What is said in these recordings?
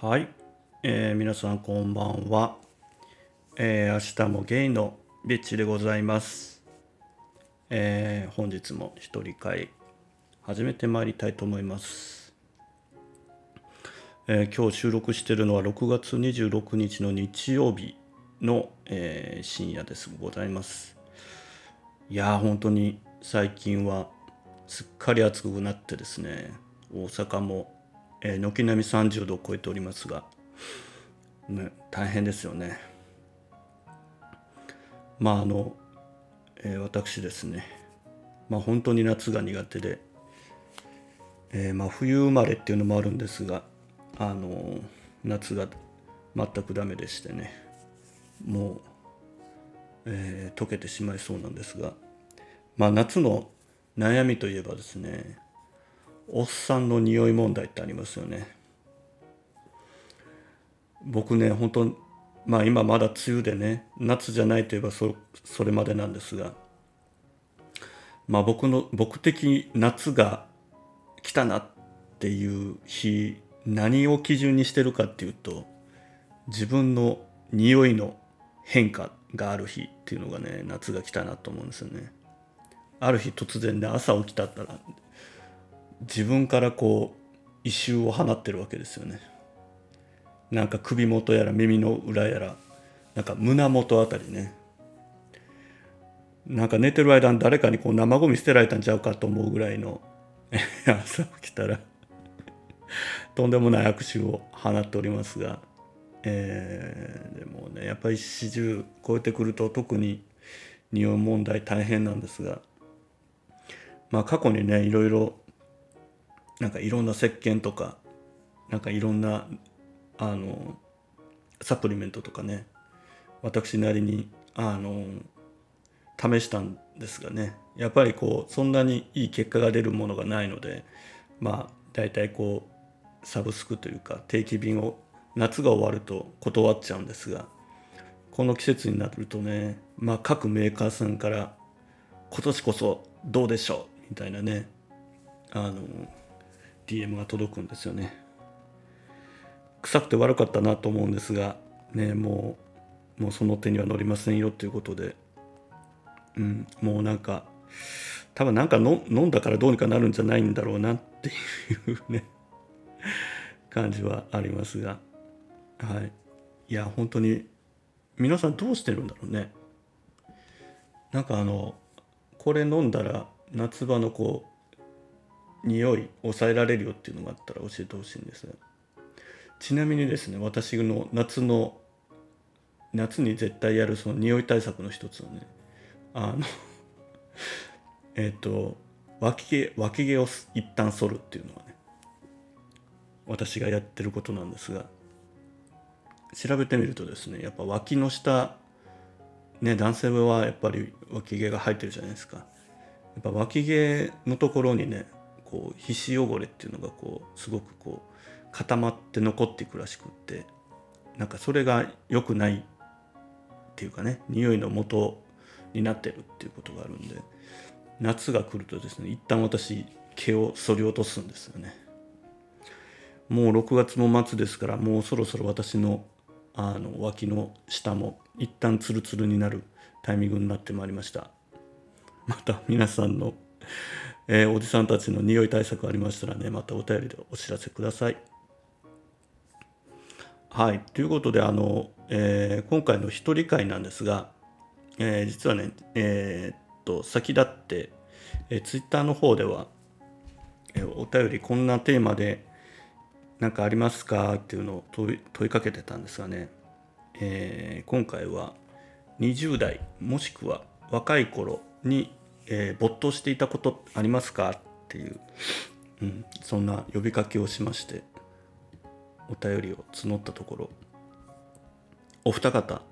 はい、えー、皆さんこんばんは、えー、明日もゲイのビッチでございます、えー、本日も一人会始めてまいりたいと思います、えー、今日収録しているのは6月26日の日曜日の、えー、深夜です。ございます。いやー本当に最近はすっかり暑くなってですね大阪も、軒並み30度を超えておりますが、ね、大変ですよね。まああの、えー、私ですね、まあ、本当に夏が苦手で、えー、まあ、冬生まれっていうのもあるんですがあの夏が全くダメでしてねもう、えー、溶けてしまいそうなんですが、まあ、夏の悩みといえばですねおっさんの匂い問題ってありますよね僕ね本当まあ今まだ梅雨でね夏じゃないといえばそそれまでなんですがまあ僕の僕的夏が来たなっていう日何を基準にしてるかっていうと自分の匂いの変化がある日っていうのがね夏が来たなと思うんですよね。ある日突然で朝起きたったら自分からこう異臭を放ってるわけですよね。なんか首元やら耳の裏やらなんか胸元あたりね。なんか寝てる間誰かにこう生ゴミ捨てられたんちゃうかと思うぐらいの 朝起きたらとんでもない悪臭を放っておりますが、えー、でもねやっぱり四十超えてくると特に匂い問題大変なんですがまあ過去にねいろいろなんかいろんな石鹸とかなんかいろんなあのサプリメントとかね私なりにあの試したんですがねやっぱりこうそんなにいい結果が出るものがないのでまあ大体こうサブスクというか定期便を夏が終わると断っちゃうんですがこの季節になるとねまあ各メーカーさんから今年こそどうでしょうみたいなねあの DM が届くんですよね。臭くて悪かったなと思うんですがねもうもうその手には乗りませんよということで。うんもうなんか多分なんか飲んだからどうにかなるんじゃないんだろうなっていうね感じはありますが。はい。いや本当に皆さんどうしてるんだろうね。なんかあのこれ飲んだら夏場のこう匂い抑えられるよっていうのがあったら教えてほしいんですちなみにですね私の夏の夏に絶対やるその匂い対策の一つはねあの えっと脇毛脇毛を一旦剃るっていうのはね私がやってることなんですが調べてみるとですねやっぱ脇の下ね男性はやっぱり脇毛が生えてるじゃないですか。っぱ脇毛のところにねこう皮脂汚れっていうのがこうすごくこう固まって残っていくらしくってなんかそれが良くないっていうかね匂いの元になってるっていうことがあるんで夏が来るとですね一旦私毛を剃り落とすんですよね。もう6月も末ですからもうそろそろ私のあの脇の下も一旦ツルツルになるタイミングになってまいりました。また皆さんのえー、おじさんたちの匂い対策ありましたらねまたお便りでお知らせください。はいということであの、えー、今回の一人会なんですが、えー、実はねえー、っと先立って、えー、ツイッターの方では、えー、お便りこんなテーマで何かありますかっていうのを問いかけてたんですがね、えー、今回は20代もしくは若い頃にえー、没頭していたことありますか？っていう、うん、そんな呼びかけをしましてお便りを募ったところお二方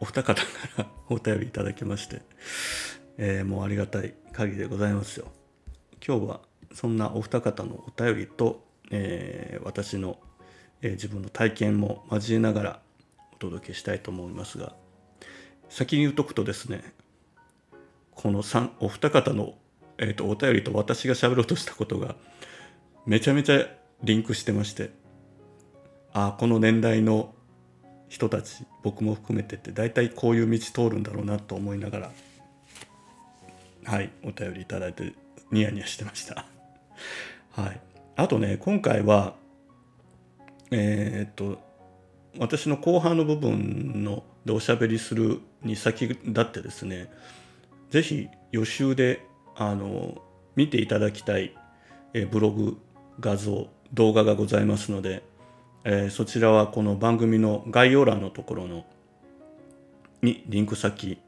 お二方からお便りいただきまして、えー、もうありがたい限りでございますよ。今日はそんなお二方のお便りと、えー、私の、えー、自分の体験も交えながらお届けしたいと思いますが先に言うとくとですねこのお二方の、えーと、お便りと私が喋ろうとしたことがめちゃめちゃリンクしてましてああこの年代の人たち僕も含めてって大体こういう道通るんだろうなと思いながらはいお便りいいてニヤニヤしてました。はい。あとね今回はえー、っと私の後半の部分のでおしゃべりするに先立ってですね是非予習であの見ていただきたい、えブログ画像動画がございますので、えー、そちらはこの番組の概要欄のところのにリンク先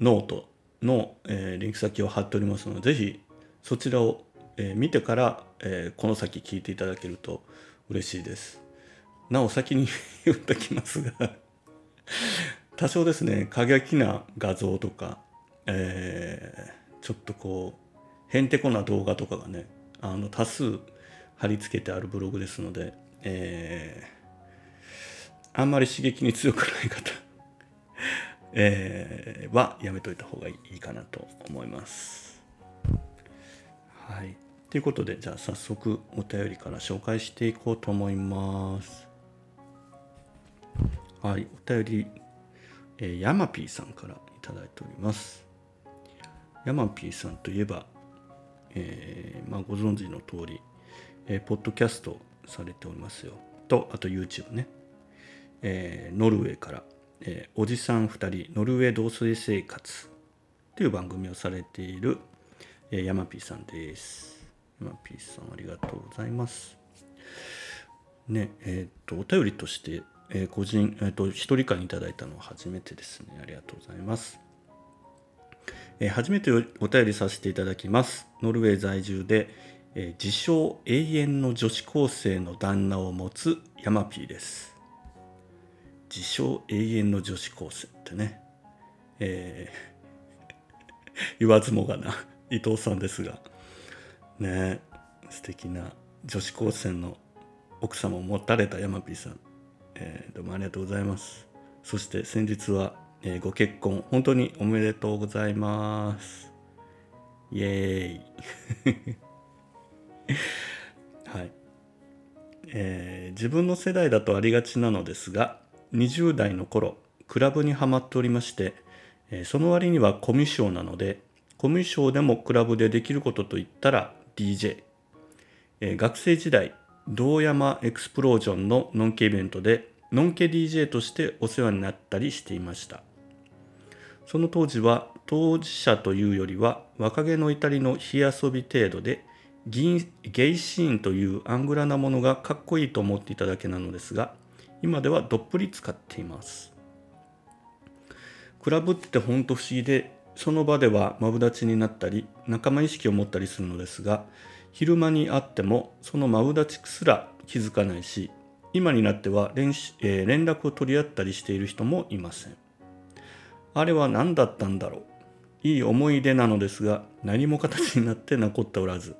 ノートの、えー、リンク先を貼っておりますので是非そちらを、えー、見てから、えこの先聞いていただけると嬉しいです。なお先に 言っときますが多少ですね過激な画像とか、えー、ちょっとこうへんてこな動画とかがねあの多数貼り付けてあるブログですので、えー、あんまり刺激に強くない方 えー、はやめといた方がいいかなと思います。はい。ということで、じゃあ早速お便りから紹介していこうと思います。はい、お便り、えー、ヤマピーさんからいただいております。ヤマピーさんといえば、えー、まあ、ご存知の通り、えー、ポッドキャストされておりますよ。と、あと YouTube ね。えー、ノルウェーから、え、おじさん2人、ノルウェー同棲生活という番組をされている、えー、ヤマピーさんです。ヤマピーさん、ありがとうございます。ね、えっ、と、お便りとして、え、個人、えーと、一人会にいただいたのは初めてですね。ありがとうございます。え、初めてお便りさせていただきます。ノルウェー在住で、え、自称永遠の女子高生の旦那を持つヤマピーです。自称永遠の女子高生ってね、えー、言わずもがな伊藤さんですが、ね、素敵な女子高生の奥様を持たれたヤマピーさん。えー、どうもありがとうございます。そして先日は、えー、ご結婚、本当におめでとうございます。イエーイ。はい、えー、自分の世代だとありがちなのですが、20代の頃、クラブにはまっておりまして、えー、その割にはコミュ障なので、コミュ障でもクラブでできることといったら DJ。えー、学生時代、堂山エクスプロージョンのノンケイベントでノンケ DJ としてお世話になったりしていましたその当時は当事者というよりは若気の至りの火遊び程度でゲイシーンというアングラなものがかっこいいと思っていただけなのですが今ではどっぷり使っています。クラブってほんと不思議でその場ではマブダチになったり仲間意識を持ったりするのですが昼間に会ってもそのマブダチすら気づかないし今になっては連,、えー、連絡を取り合ったりしている人もいません。あれは何だったんだろう。いい思い出なのですが何も形になって残っておらず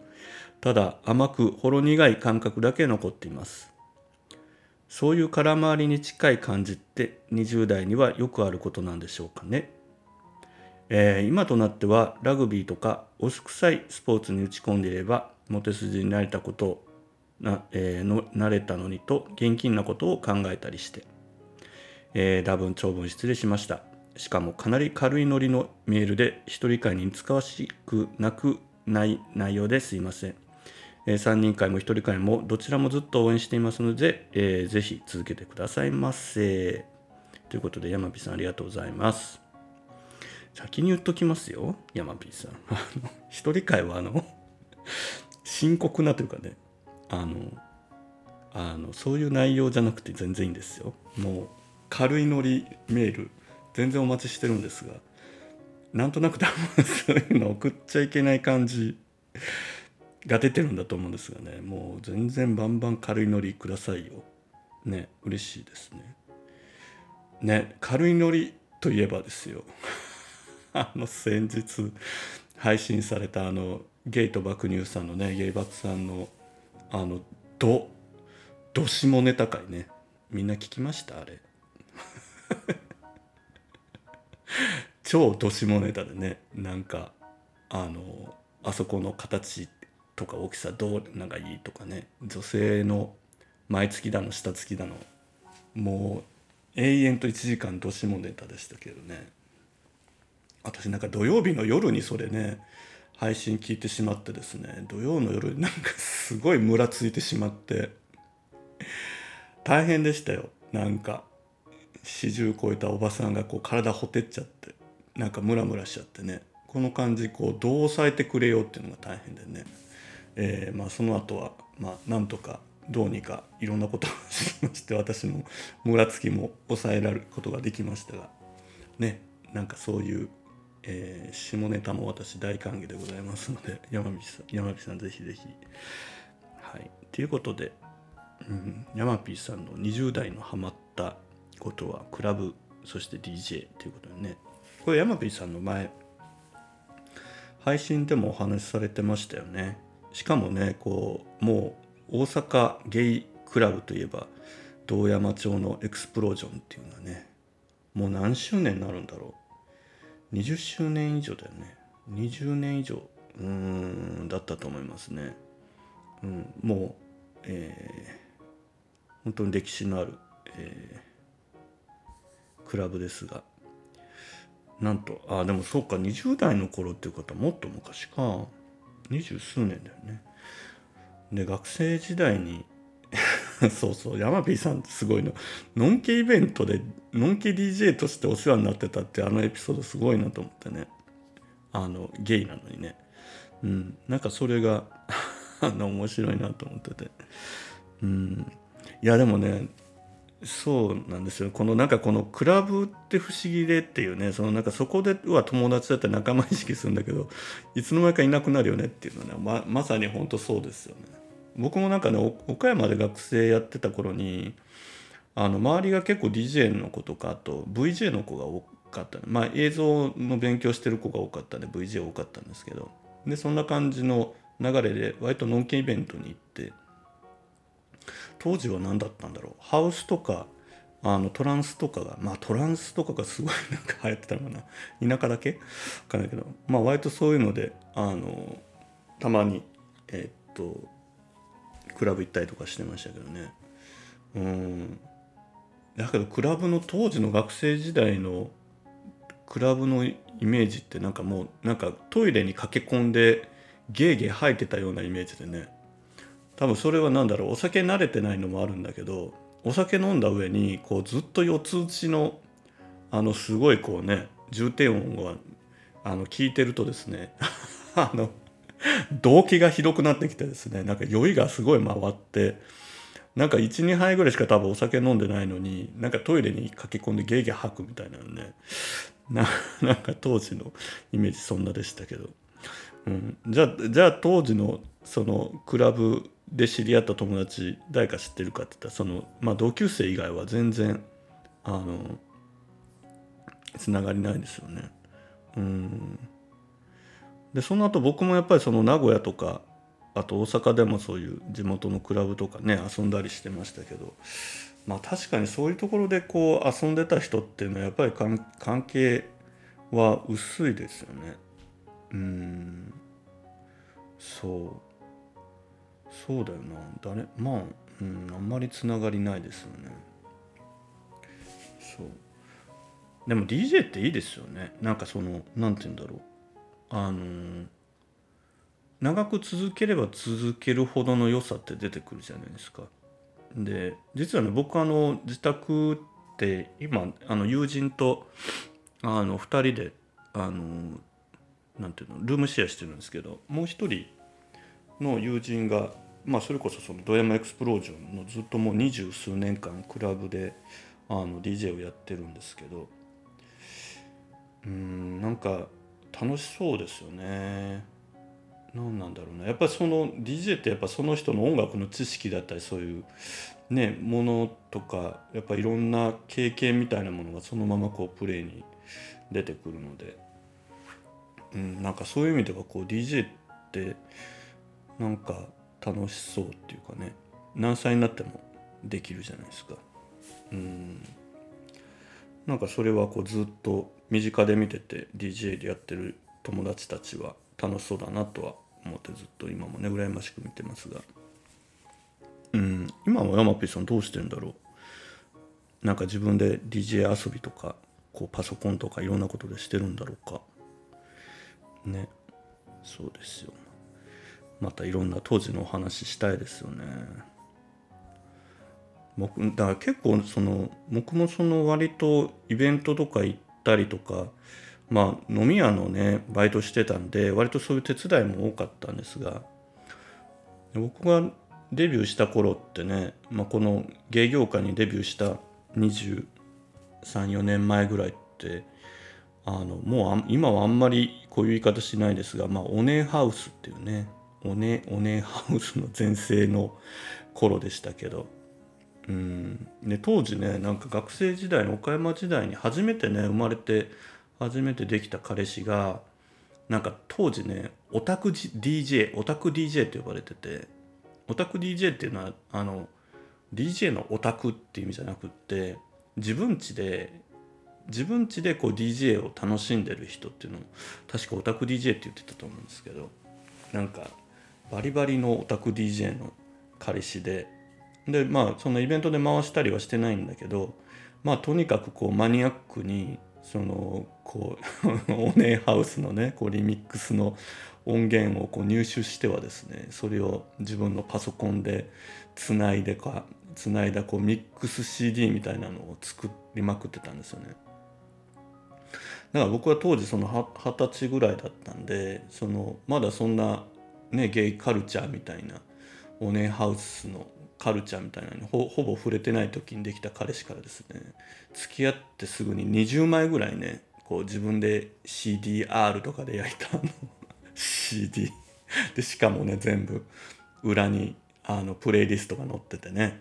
ただ甘くほろ苦い感覚だけ残っています。そういう空回りに近い感じって20代にはよくあることなんでしょうかね。えー、今となってはラグビーとかおすくさいスポーツに打ち込んでいればモテ筋になれたことな、えー、のなれたのにと現金なことを考えたりして、えー、多分長文失礼しました。しかもかなり軽いノリのメールで一人会に使わしくなくない内容ですいません、えー、3人会も1人会もどちらもずっと応援していますので、えー、ぜひ続けてくださいませ。ということで山火さんありがとうございます。先に言っときますよ山火さん。一人会はあの深刻なというかねあのあのそういう内容じゃなくて全然いいんですよ。もう軽いノリメール全然お待ちしてるんですがなんとなく多分そういうの送っちゃいけない感じが出てるんだと思うんですがねもう全然バンバン軽いノリくださいよ。ね嬉しいですね。ね軽いノリといえばですよ。あの先日配信されたあのゲイと爆乳さんのねゲイバクさんのあのどどしもネタ会ね。みんな聞きました？あれ。超どしもネタでねなんかあのあそこの形とか大きさどうなんかいいとかね女性の前付きだの下付きだのもう永遠と1時間どしもネタでしたけどね。私なんか土曜日の夜にそれね配信聞いてしまってですね土曜の夜に なんかすごいムラついてしまって大変でしたよ。なんか40超えたおばさんがこう体ほてっちゃってなんかムラムラしちゃってね。この感じこうどう抑えてくれよっていうのが大変でね、えー、まあその後はまあなんとかどうにかいろんなことをしまして私のムラつきも抑えられることができましたがねなんかそういうえー、下ネタも私大歓迎でございますので山火さん山火さんぜひぜひ。はい。ということで、うん、山火さんの20代のハマったことはクラブそして DJ ということでね。これ山火さんの前配信でもお話しされてましたよね。しかもねこうもう大阪ゲイクラブといえば堂山町のエクスプロージョンっていうのはねもう何周年になるんだろう。20周年以上だよね。20年以上うーんだったと思いますね、うん、もう、えー、本当に歴史のある、えー、クラブですが。なんとあでもそうか20代の頃っていう方はもっと昔か。二十数年だよね。で学生時代に そうそう山 P さんってすごいの。のんけイベントでのんけ DJ としてお世話になってたってあのエピソードすごいなと思ってね。あのゲイなのにね。うん。なんかそれが あの面白いなと思ってて。うん。いやでもねそうなんですよ。このなんかこのクラブって不思議でっていうねそのなんかそこでは友達だったら仲間意識するんだけどいつの間にかいなくなるよねっていうのはねままさに本当そうですよね。僕もなんかね岡山で学生やってた頃にあの周りが結構 DJ の子とかあと VJ の子が多かったまあ映像の勉強してる子が多かったんで VJ 多かったんですけど。でそんな感じの流れで割とノンケイベントに行って当時は何だったんだろう？ハウスとかあのトランスとかがまあトランスとかがすごいなんか流行ってたのかな？田舎だけ？分かんないけど。まあ割とそういうのであのたまにえー、っとクラブ行ったりとかしてましたけどね。うん。だけどクラブの当時の学生時代のクラブのイメージってなんかもうなんかトイレに駆け込んでゲーゲー吐いてたようなイメージでね。多分それは何だろうお酒慣れてないのもあるんだけどお酒飲んだ上にこうずっと四つ打ちのあのすごいこうね重低音があの聞いてるとですね あの動機がひどくなってきてですねなんか酔いがすごい回ってなんか12杯ぐらいしか多分お酒飲んでないのになんかトイレに駆け込んでゲーゲー吐くみたいなのねな なんか当時のイメージそんなでしたけど、うん、じゃあじゃあ当時のそのクラブで知り合った友達誰か知ってるかって言ったらその、まあ、同級生以外は全然あのつながりないですよね。うん。でその後僕もやっぱりその名古屋とかあと大阪でもそういう地元のクラブとかね遊んだりしてましたけどまあ確かにそういうところでこう遊んでた人っていうのはやっぱり関係は薄いですよね。うん。そう。そうだよな。誰まあ、うん、あんまりつながりないですよね。そう。でも DJ っていいですよね。なんかその何て言うんだろう。あの長く続ければ続けるほどの良さって出てくるじゃないですか。で実はね僕あの自宅って今あの友人とあの2人であのなんていうのルームシェアしてるんですけどもう一人の友人がまあそれこそそのドヤマエクスプロージョンのずっともう二十数年間クラブであの DJ をやってるんですけどうんなんか楽しそうですよね。何なんだろうなやっぱりその DJ ってやっぱその人の音楽の知識だったりそういうねものとかやっぱいろんな経験みたいなものがそのままこうプレイに出てくるので、うん、なんかそういう意味ではこう DJ ってなんか楽しそうっていうかね何歳になってもできるじゃないですか。うん。なんかそれはこうずっと身近で見てて DJ でやってる友達たちは楽しそうだなとは思ってずっと今もね羨ましく見てますが。うん。今はヤマピーさんどうしてんだろう？なんか自分で DJ 遊びとかこうパソコンとかいろんなことでしてるんだろうか。ね。そうですよまたいろんな当時のお話したいですよね。僕だから結構その僕もその割とイベントとか行ったりとかまあ飲み屋のねバイトしてたんで割とそういう手伝いも多かったんですが僕がデビューした頃ってね、まあ、この芸業界にデビューした234年前ぐらいってあのもう今はあんまりこういう言い方しないですが、まあ、オネハウスっていうねオネオネハウスの全盛の頃でしたけど。うん。で当時ねなんか学生時代の岡山時代に初めてね生まれて初めてできた彼氏がなんか当時ねオタク DJ オタク DJ って呼ばれてて。オタク DJ っていうのはあの DJ のオタクっていう意味じゃなくって自分家で自分家でこう DJ を楽しんでる人っていうのも確かオタク DJ って言ってたと思うんですけど。なんかバリバリのオタク DJ の彼氏ででまあそのイベントで回したりはしてないんだけどまあとにかくこうマニアックにそのこう オネハウスのねこうリミックスの音源をこう入手してはですねそれを自分のパソコンでつないでかつないだこうミックス CD みたいなのを作りまくってたんですよね。だから僕は当時その二十歳ぐらいだったんでそのまだそんなねゲイカルチャーみたいなオネハウスのカルチャーみたいなのにほぼ触れてない時にできた彼氏からですね付き合ってすぐに20枚ぐらいねこう自分で CDR とかで焼いたの CD でしかもね全部裏にあのプレイリストが載っててね。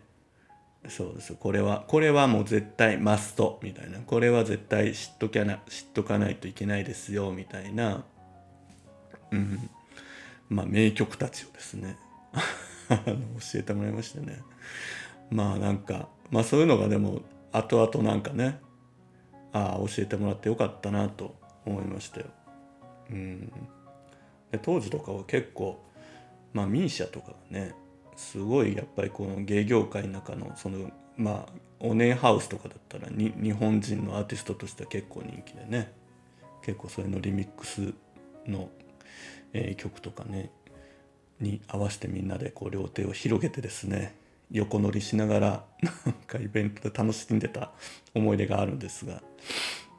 そうです。これはこれはもう絶対マストみたいな。これは絶対知っときゃな知っとかないといけないですよみたいな。うん。まあ名曲たちをですね 教えてもらいましたね。まあなんかまあそういうのがでも後々なんかねああ教えてもらってよかったなと思いましたよ。うん。で当時とかは結構まあミーシャとかがねすごいやっぱりこの芸業界の中のそのまあオネーハウスとかだったらに日本人のアーティストとしては結構人気でね結構それのリミックスの、えー、曲とかねに合わせてみんなでこう両手を広げてですね横乗りしながらなんかイベントで楽しんでた思い出があるんですが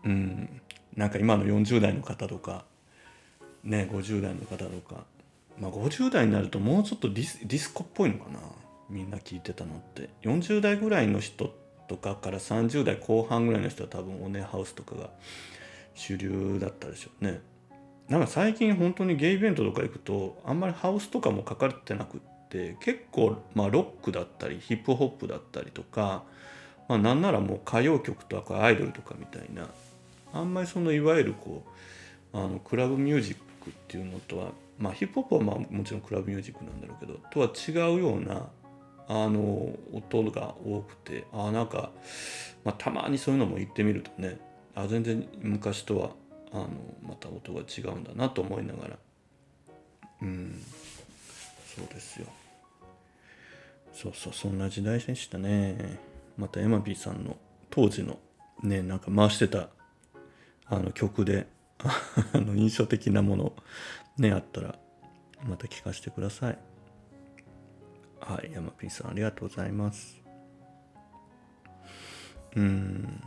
うんなんか今の40代の方とかね50代の方とかまあ50代になるともうちょっとディスディスコっぽいのかなみんな聞いてたのって。40代ぐらいの人とかから30代後半ぐらいの人は多分オネエハウスとかが主流だったでしょうね。なんか最近本当にゲイイベントとか行くとあんまりハウスとかもかかれてなくって結構まあロックだったりヒップホップだったりとか、まあ、なんならもう歌謡曲とかアイドルとかみたいなあんまりそのいわゆるこうあのクラブミュージックっていうのとはまあヒップホップはまあもちろんクラブミュージックなんだろうけどとは違うようなあの音が多くてあなんか、まあ、たまにそういうのも言ってみるとねあ全然昔とはあのまた音が違うんだなと思いながら。うん。そうですよ。そうそうそんな時代でしたね。またエマピーさんの当時のねなんか回してたあの曲で あの印象的なものねあったらまた聞かせてください。はいヤマピーさんありがとうございます。うん。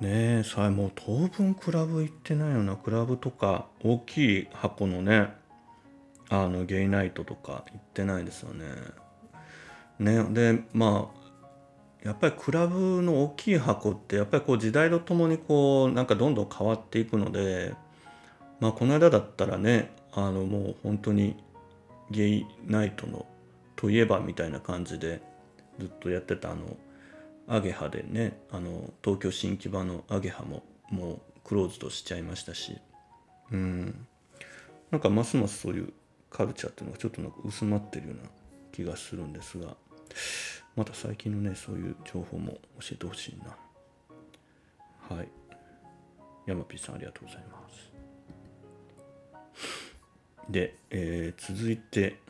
ねえさえもう当分クラブ行ってないよなクラブとか大きい箱のねあのゲイナイトとか行ってないですよね。ねでまあやっぱりクラブの大きい箱ってやっぱりこう時代とともにこうなんかどんどん変わっていくのでまあこの間だったらねあのもう本当にゲイナイトのといえばみたいな感じでずっとやってたあのアゲハでねあの東京新木場のアゲハももうクローズドしちゃいましたし。うん。なんかますますそういうカルチャーっていうのがちょっとなんか薄まってるような気がするんですが。また最近のねそういう情報も教えてほしいな。はい。山 P さんありがとうございます。で、えー続いて、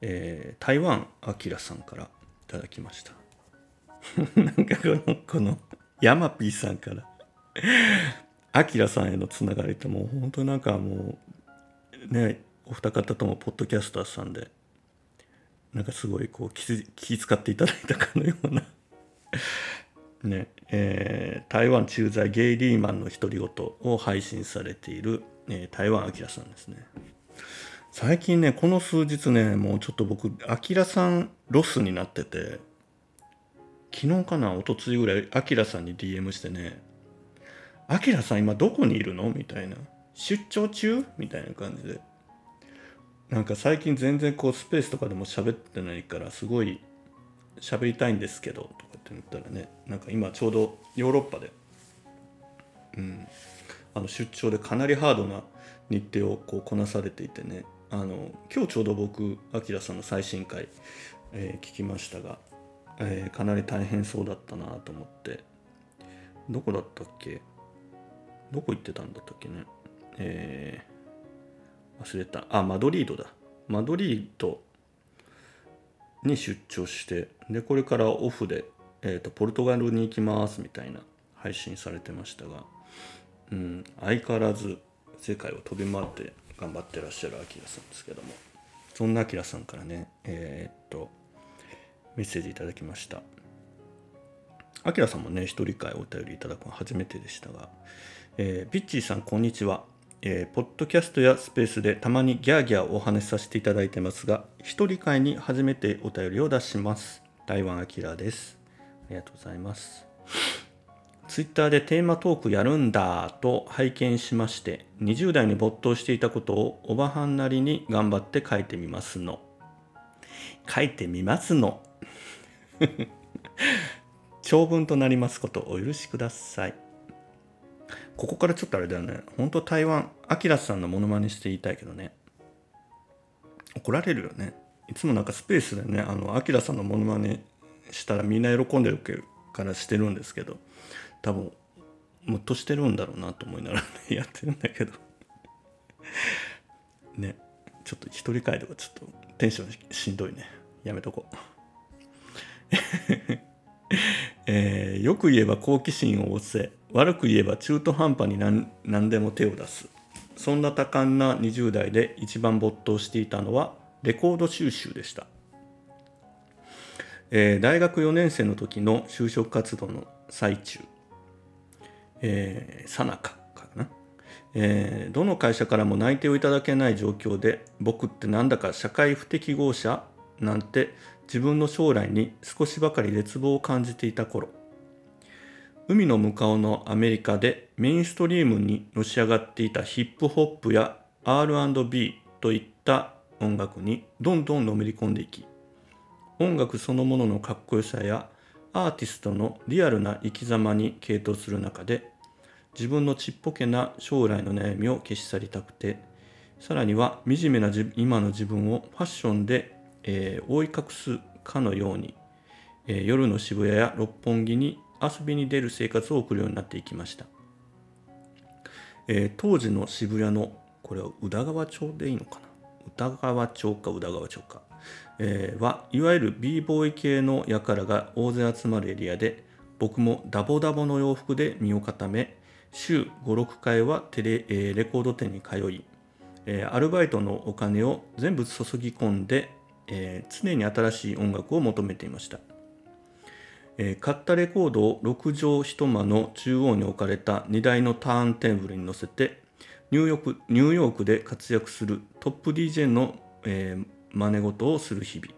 えー台湾あきらさんからいただきました。なんかこのこの山 P さんからあきらさんへのつながりってもう本当なんかもうねお二方ともポッドキャスターさんでなんかすごいこう気気遣っていただいたかのような ねえー台湾駐在ゲイリーマンの独り言を配信されている、えー台湾あきらさんですね。最近ねこの数日ねもうちょっと僕あきらさんロスになってて昨日かな一昨日ぐらいあきらさんに DM してね「あきらさん今どこにいるの?」みたいな「出張中?」みたいな感じで。なんか最近全然こうスペースとかでも喋ってないからすごい喋りたいんですけどとかって言ったらね。なんか今ちょうどヨーロッパで、うん、あの出張でかなりハードな日程をこうこなされていてね。あの今日ちょうど僕あきらさんの最新回、えー聞きましたが、えーかなり大変そうだったなと思って。どこだったっけ？どこ行ってたんだったっけね？えー忘れた。あマドリードだ。マドリードに出張してでこれからオフで、えー、とポルトガルに行きますみたいな配信されてましたが、うん、相変わらず世界を飛び回って頑張ってらっしゃるアキラさんですけども。そんなアキラさんからねえーっとメッセージいただきました。アキラさんもね一人会お便りいただくのは初めてでしたが、えーピッチーさんこんにちは、えーポッドキャストやスペースでたまにギャーギャーお話しさせていただいてますが一人会に初めてお便りを出します。台湾アキラです。ありがとうございます。ツイッターでテーマトークやるんだと拝見しまして20代に没頭していたことをおばはんなりに頑張って書いてみますの。書いてみますの。長文となりますことお許しください。ここからちょっとあれだよね。本当台湾アキラさんのモノマネして言いたいけどね。怒られるよね。いつもなんかスペースでねあのアキラさんのモノマネしたらみんな喜んでるからしてるんですけど多分ムッとしてるんだろうなと思いながらね やってるんだけど。ね。ちょっと一人会とかちょっとテンションしんどいね。やめとこう。えーよく言えば好奇心を旺せ悪く言えば中途半端に何何でも手を出す。そんな多感な20代で一番没頭していたのはレコード収集でした、えー大学4年生の時の就職活動の最中、さなかかな、えーどの会社からも内定をいただけない状況で僕ってなんだか社会不適合者なんて自分の将来に少しばかり絶望を感じていた頃海の向かうのアメリカでメインストリームにのし上がっていたヒップホップや R&B といった音楽にどんどんのめり込んでいき音楽そのもののかっこよさやアーティストのリアルな生き様に傾倒する中で自分のちっぽけな将来の悩みを消し去りたくてさらには惨めな今の自分をファッションで、えー覆い隠すかのように、えー夜の渋谷や六本木に遊びに出る生活を送るようになっていきました、えー当時の渋谷のこれは宇田川町でいいのかな？宇田川町か宇田川町か、えーはいわゆる b ボーイ系の輩が大勢集まるエリアで僕もダボダボの洋服で身を固め週56回はテレ,、えーレコード店に通い、えーアルバイトのお金を全部注ぎ込んで、えー常に新しい音楽を求めていました、えー買ったレコードを6畳一間の中央に置かれた荷台のターンテーブルに乗せてニューヨークニューヨークで活躍するトップ DJ の、えー真似事をする日々、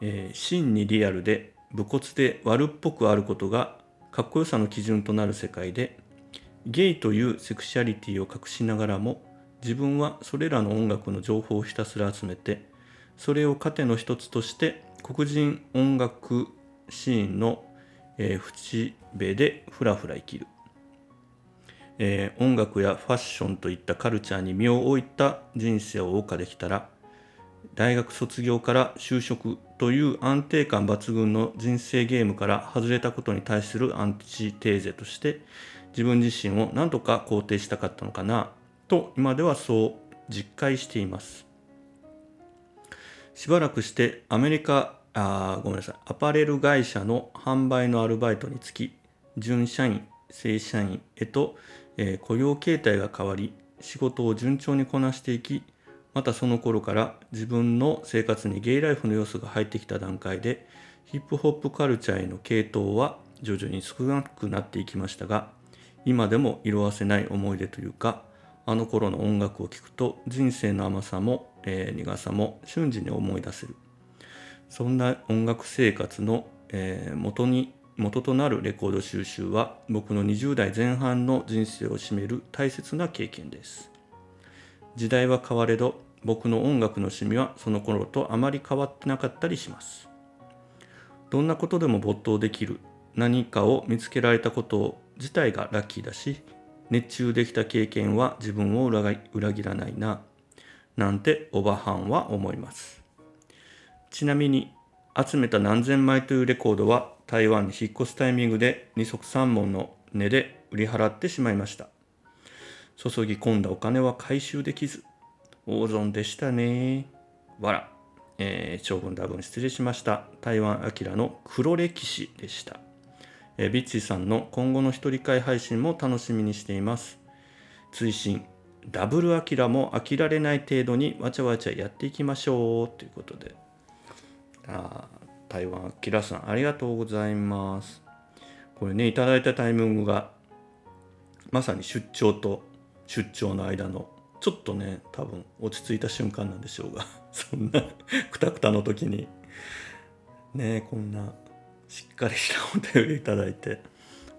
えー真にリアルで武骨で悪っぽくあることがかっこよさの基準となる世界でゲイというセクシャリティを隠しながらも自分はそれらの音楽の情報をひたすら集めてそれを糧の一つとして黒人音楽シーンの、えー淵辺でふらふら生きる、えー音楽やファッションといったカルチャーに身を置いた人生を謳歌できたら大学卒業から就職という安定感抜群の人生ゲームから外れたことに対するアンチテーゼとして自分自身を何とか肯定したかったのかな。と今ではそう実感しています。しばらくしてアメリカあごめんなさい。アパレル会社の販売のアルバイトにつき準社員正社員へと、えー、雇用形態が変わり仕事を順調にこなしていきまたその頃から自分の生活にゲイライフの要素が入ってきた段階でヒップホップカルチャーへの系統は徐々に少なくなっていきましたが今でも色あせない思い出というかあの頃の音楽を聴くと人生の甘さも、えー、苦さも瞬時に思い出せる。そんな音楽生活の、えー、元に元となるレコード収集は僕の20代前半の人生を占める大切な経験です。時代は変われど僕の音楽の趣味はその頃とあまり変わってなかったりします。どんなことでも没頭できる何かを見つけられたこと自体がラッキーだし熱中できた経験は自分を裏切らないななんておばはんは思います。ちなみに集めた何千枚というレコードは台湾に引っ越すタイミングで二足三門の値で売り払ってしまいました。注ぎ込んだお金は回収できず大損でしたね。わら、えー、長文多分失礼しました。台湾アキラの黒歴史でした。えビッチーさんの今後の一人会配信も楽しみにしています。追伸ダブルアキラも飽きられない程度にわちゃわちゃやっていきましょうということで。あ台湾アキラさんありがとうございます。これね、いただいたタイミングがまさに出張と出張の間のちょっとね、多分落ち着いた瞬間なんでしょうが、そんなくたくたの時にね、こんなしっかりしたお便りいただいて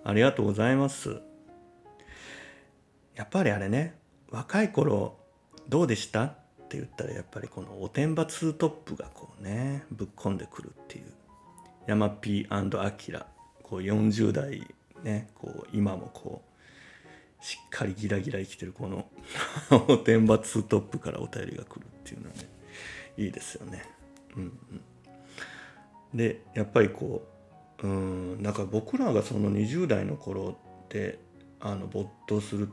ありがとうございます。やっぱりあれね若い頃どうでした？って言ったらやっぱりこのおてんばツートップがこうねぶっ込んでくるっていう。ヤマピーアキラこう40代ねこう今もこうしっかりギラギラ生きてるこの おてんばツートップからお便りが来るっていうのはねいいですよね。うんうん、でやっぱりこううんなんか僕らがその20代の頃であの没頭するっ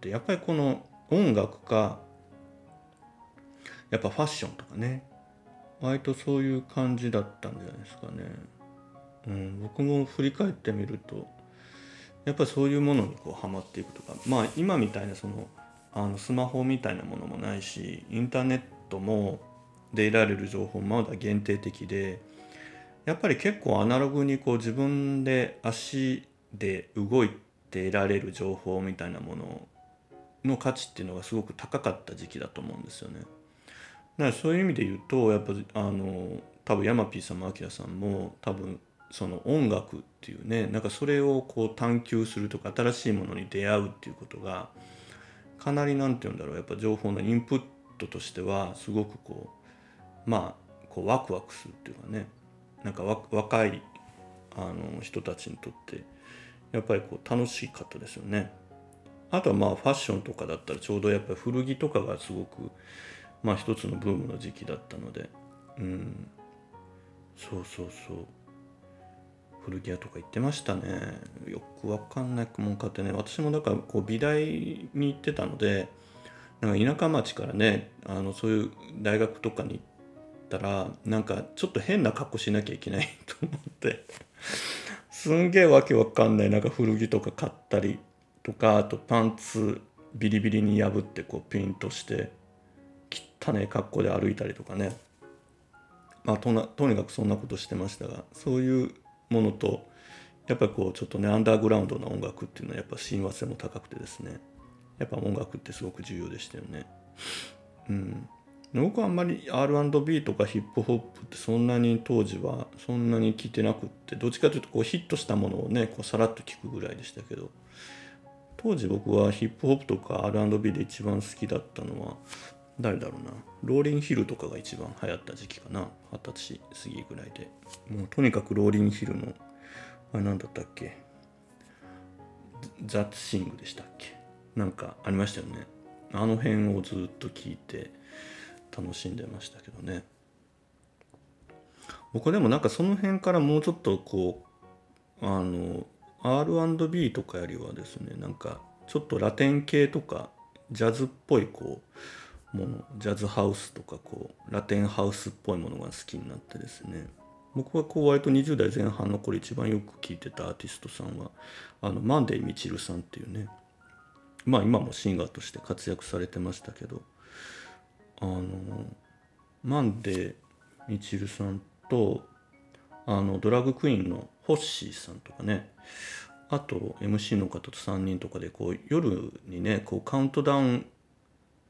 てやっぱりこの音楽かやっぱファッションとかね割とそういう感じだったんじゃないですかね。うん、僕も振り返ってみるとやっぱりそういうものにこうハマっていくとかまあ今みたいなそのあのスマホみたいなものもないしインターネットもで得られる情報もまだ限定的でやっぱり結構アナログにこう自分で足で動いて得られる情報みたいなものの価値っていうのがすごく高かった時期だと思うんですよね。だからそういう意味で言うとやっぱあの多分ヤマピーさんもアキラさんも多分その音楽っていうねなんかそれをこう探求するとか新しいものに出会うっていうことがかなり何て言うんだろうやっぱ情報のインプットとしてはすごくこうまあこうワクワクするっていうかねなんか若いあの人たちにとってやっぱりこう楽しかったですよね。あとはまあファッションとかだったらちょうどやっぱり古着とかがすごくまあ一つのブームの時期だったのでうん。そうそうそう。古着屋とか行ってましたね。よくわかんないもんかってね。私もだからこう美大に行ってたのでなんか田舎町からねあのそういう大学とかに行ってったらなんかちょっと変な格好しなきゃいけない と思って。すんげえわけわかんない。なんか古着とか買ったりとかあとパンツビリビリに破ってこうピンとして汚ね格好で歩いたりとかね。まあとなとにかくそんなことしてましたがそういうものとやっぱりこうちょっとねアンダーグラウンドな音楽っていうのはやっぱ親和性も高くてですね。やっぱ音楽ってすごく重要でしたよね。うん。僕はあんまり R&B とかヒップホップってそんなに当時はそんなに聞いてなくってどっちかというとこうヒットしたものをねこうさらっと聞くぐらいでしたけど当時僕はヒップホップとか R&B で一番好きだったのは誰だろうなローリンヒルとかが一番流行った時期かな二十歳過ぎぐらいで。もうとにかくローリンヒルのあれ何だったっけザッツシングでしたっけなんかありましたよね。あの辺をずっと聞いて楽しんでましたけどね。僕でもなんかその辺からもうちょっとこうあの R&B とかよりはですねなんかちょっとラテン系とかジャズっぽいこうものジャズハウスとかこうラテンハウスっぽいものが好きになってですね。僕はこう割と20代前半の頃一番よく聴いてたアーティストさんはあのマンデー・ミチルさんっていうね。まあ今もシンガーとして活躍されてましたけど。あのマンデー・ミチルさんとあのドラッグクイーンのホッシーさんとかねあと MC の方と3人とかでこう夜にねこうカウントダウン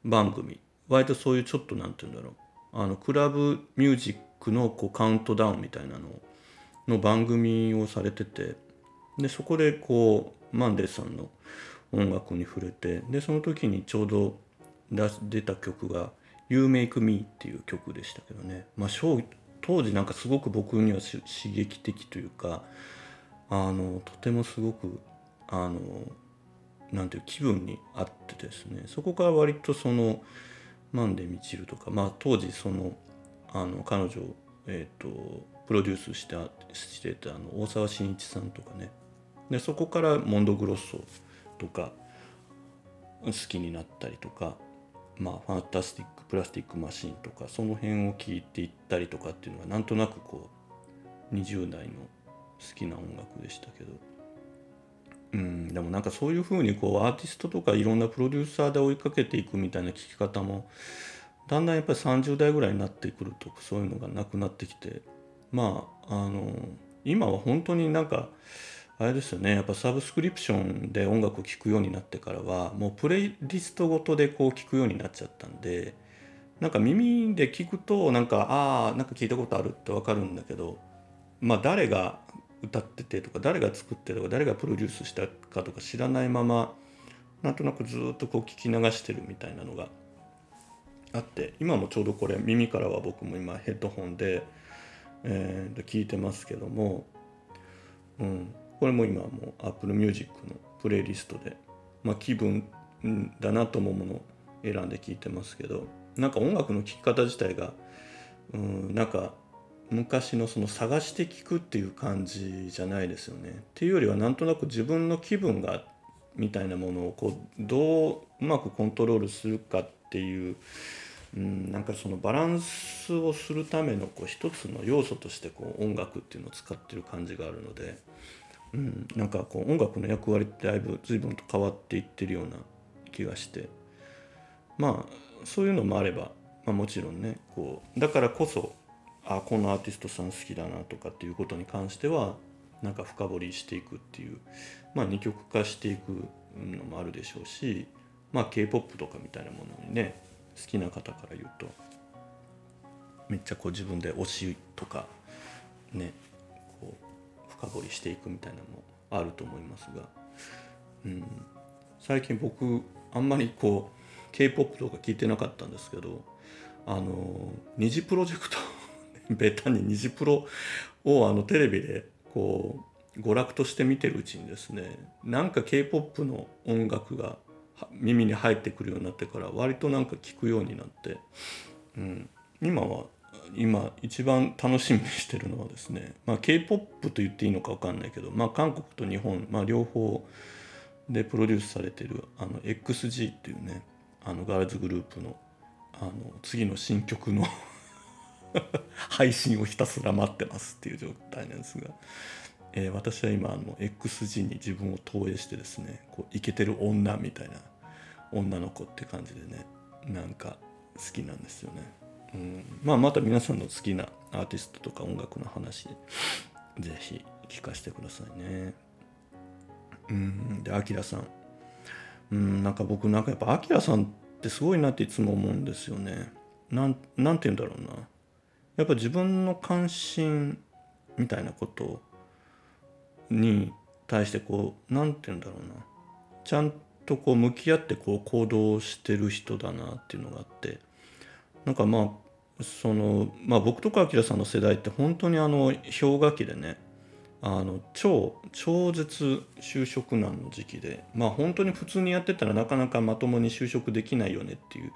番組割とそういうちょっと何て言うんだろうあのクラブミュージックのこうカウントダウンみたいなのの番組をされててでそこでこうマンデーさんの音楽に触れてでその時にちょうど出た曲が「You Make Me」っていう曲でしたけどね、まあ、当時なんかすごく僕には刺激的というかあのとてもすごくあのなんていう気分にあってですね。そこから割とその Monday満ちるとかまあ当時そのあの彼女えっ、ー、とプロデュースしてしてたあの大沢伸一さんとかね。でそこから Mondo Grosso とか好きになったりとかまあ Fantastic Plastic Machine とかその辺を聞いていったりとかっていうのがなんとなくこう20代の好きな音楽でしたけど。うんでもなんかそういうふうにこうアーティストとかいろんなプロデューサーで追いかけていくみたいな聴き方もだんだんやっぱり30代ぐらいになってくるとそういうのがなくなってきて。まああの今は本当になんかあれですよね。やっぱサブスクリプションで音楽を聴くようになってからはもうプレイリストごとでこう聴くようになっちゃったんでなんか耳で聞くとなんかああなんか聞いたことあるって分かるんだけどまあ誰が歌っててとか誰が作ってとか誰がプロデュースしたかとか知らないままなんとなくずっとこう聞き流してるみたいなのがあって今もちょうどこれ耳からは僕も今ヘッドホンで、えー、聞いてますけども、うん、これも今もう Apple Music のプレイリストで、まあ、気分だなと思うものを選んで聴いてますけどなんか音楽の聴き方自体がうんなんか昔のその探して聴くっていう感じじゃないですよね。っていうよりはなんとなく自分の気分がみたいなものをこうどううまくコントロールするかっていううん、なんかそのバランスをするためのこう一つの要素としてこう音楽っていうのを使ってる感じがあるので、うん、なんかこう音楽の役割ってだいぶ随分と変わっていってるような気がして。まあそういうのもあれば、まあ、もちろんねこうだからこそあこのアーティストさん好きだなとかっていうことに関してはなんか深掘りしていくっていう、まあ、二極化していくのもあるでしょうし、まあ、k p o p とかみたいなものにね好きな方から言うとめっちゃこう自分で推しとかね深掘りしていくみたいなのもあると思いますが、うん、最近僕あんまりこう k p o p とか聞いてなかったんですけどあの二次プロジェクト ベタに二次プロをあのテレビでこう娯楽として見てるうちにですねなんか k p o p の音楽が耳に入ってくるようになってから割となんか聞くようになって、うん、今は今一番楽しみにしてるのはですね、まあ、k p o p と言っていいのか分かんないけど、まあ、韓国と日本、まあ、両方でプロデュースされてるあの XG っていうねあのガールズグループのあの次の新曲の 配信をひたすら待ってますっていう状態なんですが、えー、私は今あの XG に自分を投影してですねこうイケてる女みたいな女の子って感じでねなんか好きなんですよね、うん、まあまた皆さんの好きなアーティストとか音楽の話ぜひ聞かせてくださいね。うん。でアキラさん。うんなんか僕なんかやっぱアキラさんってすごいなっていつも思うんですよね。なんなんて言うんだろうな。やっぱ自分の関心みたいなことに対してこう何て言うんだろうな。ちゃんとこう向き合ってこう行動してる人だなっていうのがあって。なんかまあそのまあ僕とかアキラさんの世代って本当にあの氷河期でねあの超超絶就職難の時期でまあ本当に普通にやってたらなかなかまともに就職できないよねっていう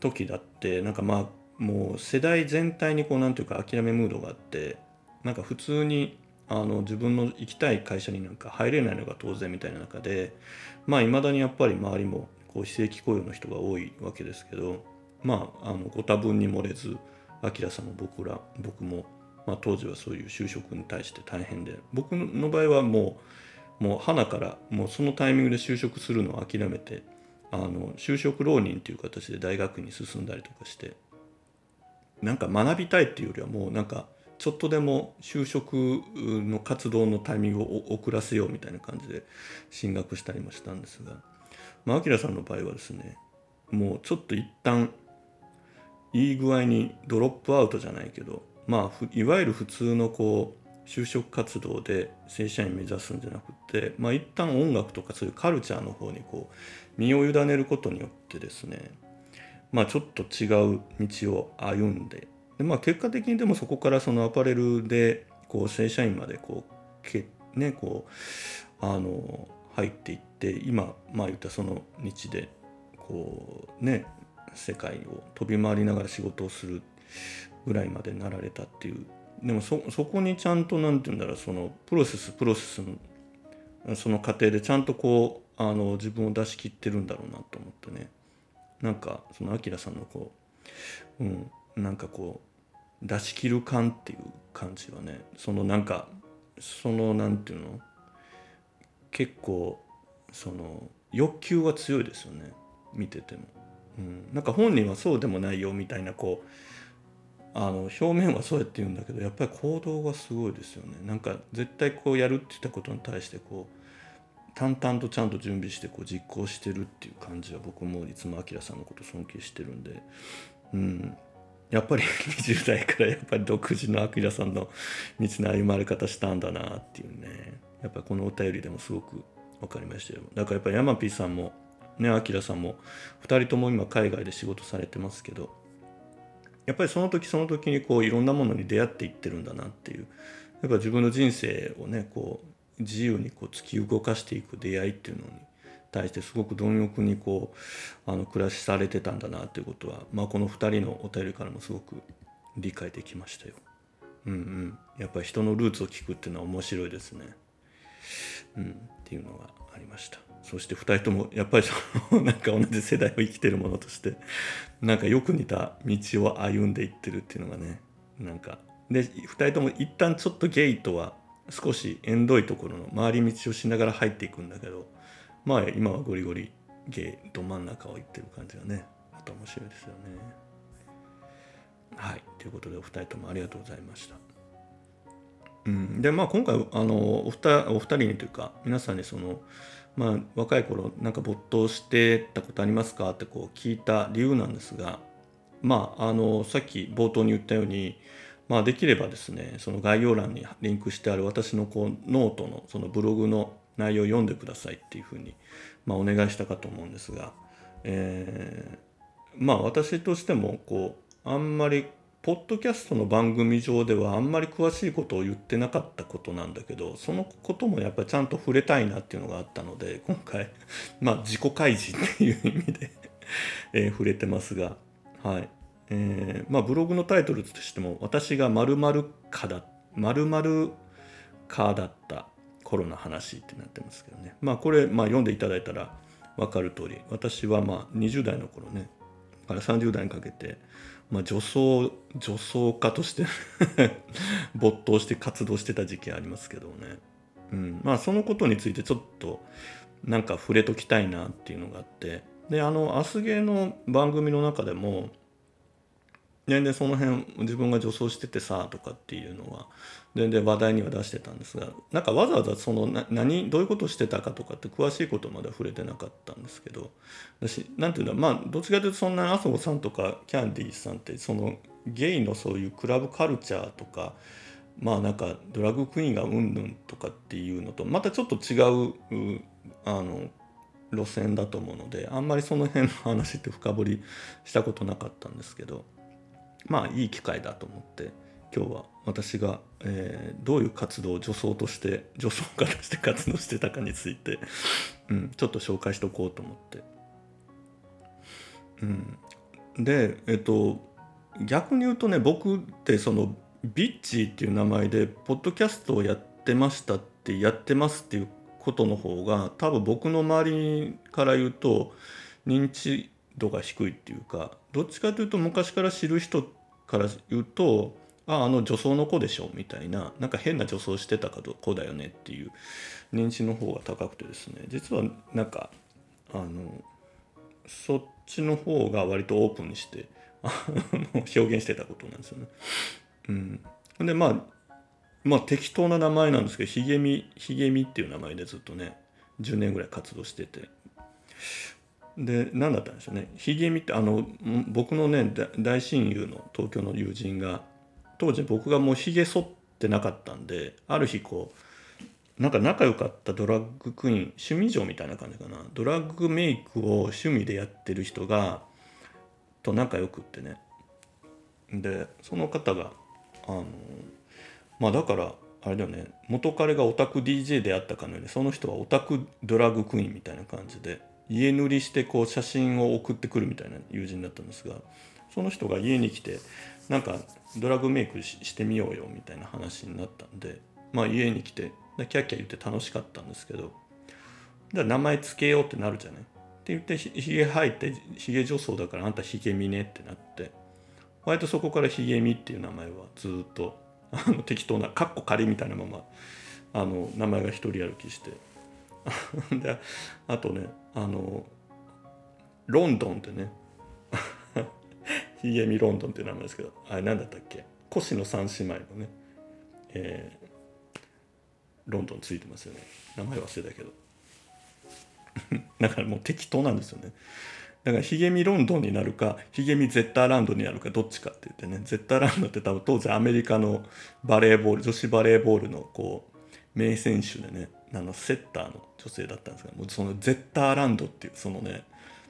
時だってなんかまあもう世代全体にこうなんていうか諦めムードがあってなんか普通にあの自分の行きたい会社になんか入れないのが当然みたいな中でまあいまだにやっぱり周りもこう非正規雇用の人が多いわけですけどまああのご多分に漏れず明さんも僕ら僕も、まあ、当時はそういう就職に対して大変で僕の場合はもうもう花からもうそのタイミングで就職するのを諦めてあの就職浪人という形で大学に進んだりとかしてなんか学びたいっていうよりはもうなんかちょっとでも就職の活動のタイミングを遅らせようみたいな感じで進学したりもしたんですが、まあ、明さんの場合はですねもうちょっと一旦いい具合にドロップアウトじゃないけどまあいわゆる普通のこう就職活動で正社員目指すんじゃなくてまあ一旦音楽とかそういうカルチャーの方にこう身を委ねることによってですねまあちょっと違う道を歩んでで、まあ、結果的にでもそこからそのアパレルでこう正社員までこうけねこうあの入っていって今まあ言ったその道でこうね世界を飛び回りながら仕事をするぐらいまでなられたっていう。でもそこにちゃんと何て言うんだろうそのプロセスプロセスのその過程でちゃんとこうあの自分を出し切ってるんだろうなと思ってね。なんかそのアキラさんのこう、うん、なんかこう出し切る感っていう感じはねそのなんかそのなんていうの？結構その欲求は強いですよね。見てても。うん、なんか本人はそうでもないよみたいなこうあの表面はそうやって言うんだけどやっぱり行動がすごいですよね。なんか絶対こうやるって言ったことに対してこう淡々とちゃんと準備してこう実行してるっていう感じは僕もいつもあきらさんのこと尊敬してるんで、うん、やっぱり 20代からやっぱり独自のあきらさんの道の歩まれ方したんだなっていうね。やっぱこのお便りでもすごく分かりましたよ。だからやっぱり山 P さんもねあきらさんも2人とも今海外で仕事されてますけどやっぱりその時その時にこういろんなものに出会っていってるんだなっていうやっぱ自分の人生をねこう自由にこう突き動かしていく出会いっていうのに対してすごく貪欲にこうあの暮らしされてたんだなっていうことは、まあ、この2人のお便りからもすごく理解できましたよ。うんうん、やっぱり人のルーツを聞くっていうのは面白いですね。うん、っていうのがありました。そして2人ともやっぱりその なんか同じ世代を生きてるものとしてなんかよく似た道を歩んでいってるっていうのがねなんかで2人とも一旦ちょっとゲイとは少し縁遠いところの回り道をしながら入っていくんだけどまあ今はゴリゴリゲイど真ん中を行ってる感じがねまた面白いですよね。はいということでお二人ともありがとうございました。うん、でまあ今回あのお二お二人にというか皆さんにそのまあ、若い頃なんか没頭してたことありますか？ってこう聞いた理由なんですが、まあ、あのさっき冒頭に言ったように、まあ、できればですねその概要欄にリンクしてある私のこうノートのそのブログの内容を読んでくださいっていうふうに、まあ、お願いしたかと思うんですが、えー、まあ私としてもこうあんまりポッドキャストの番組上ではあんまり詳しいことを言ってなかったことなんだけどそのこともやっぱりちゃんと触れたいなっていうのがあったので今回 まあ自己開示っていう意味で えー、触れてますがはい。えー、まあブログのタイトルとしても私が〇〇かだ〇〇かだった頃の話ってなってますけどね。まあこれ、まあ、読んでいただいたら分かる通り私はまあ20代の頃ねから30代にかけてまあ、女装女装家として 没頭して活動してた時期ありますけどね、うん。まあ、そのことについてちょっとなんか触れときたいなっていうのがあって。であのアスゲーの番組の中でも全然その辺自分が女装しててさとかっていうのは全然話題には出してたんですがなんかわざわざその何どういうことしてたかとかって詳しいことまで触れてなかったんですけど私なんていうんだまあどっちかというとそんな麻生さんとかキャンディーさんってそのゲイのそういうクラブカルチャーとかまあなんかドラッグクイーンがうんぬんとかっていうのとまたちょっと違うあの路線だと思うのであんまりその辺の話って深掘りしたことなかったんですけど。まあいい機会だと思って今日は私が、えー、どういう活動を女装として女装家として活動してたかについて、うん、ちょっと紹介しておこうと思って。うん、でえっと逆に言うとね僕ってそのビッチーっていう名前でポッドキャストをやってましたってやってますっていうことの方が多分僕の周りから言うと認知度が低いっていうかどっちかというと昔から知る人から言うとああの女装の子でしょみたいななんか変な女装してた子だよねっていう認知の方が高くてですね。実はなんかあのそっちの方が割とオープンにして 表現してたことなんですよね。うん、でまあまあ適当な名前なんですけどひげみひげみっていう名前でずっとね10年ぐらい活動してて。で何だったんでしょうね。ひげみってあの僕のね大親友の東京の友人が当時僕がもうひげ剃ってなかったんである日こうなんか仲良かったドラッグクイーン趣味嬢みたいな感じかな。ドラッグメイクを趣味でやってる人がと仲良くってね。でその方があのまあだからあれだよね。元彼がオタク DJ であったかのようにその人はオタクドラッグクイーンみたいな感じで家塗りしてこう写真を送ってくるみたいな友人だったんですがその人が家に来てなんかドラッグメイクしてみようよみたいな話になったんでまあ家に来てキャッキャ言って楽しかったんですけどだ名前つけようってなるじゃない？って言ってひげ生えてひげ女装だからあんたひげみねってなって割とそこからひげみっていう名前はずっとあの適当なカッコ仮みたいなままあの名前が一人歩きして であとねあのロンドンってね ひげみロンドンって名前ですけどあれ何だったっけ？越の三姉妹のね、えー、ロンドンついてますよね。名前忘れたけど。だからもう適当なんですよね。だからヒゲミロンドンになるかヒゲミゼッターランドになるかどっちかって言ってねゼッターランドって多分当時アメリカのバレーボール女子バレーボールのこう名選手でねあのセッターの女性だったんですがもうそのゼッターランドっていうそのね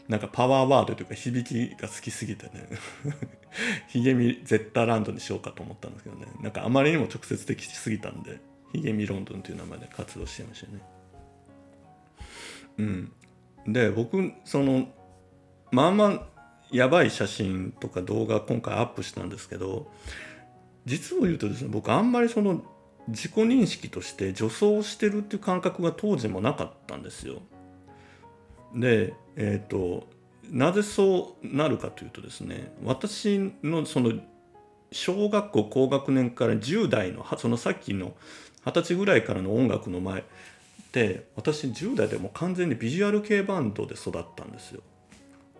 なんかパワーワードというか響きが好きすぎてねヒゲミゼッターランドにしようかと思ったんですけどねなんかあまりにも直接的すぎたんでヒゲミロンドンという名前で活動してましたね。うん。で僕そのまあまあやばい写真とか動画今回アップしたんですけど実を言うとですね僕あんまりその自己認識として女装してるっていう感覚が当時もなかったんですよ。でえっ、ー、となぜそうなるかというとですね私のその小学校高学年から10代のそのさっきの二十歳ぐらいからの音楽の前で私10代でも完全にビジュアル系バンドで育ったんですよ。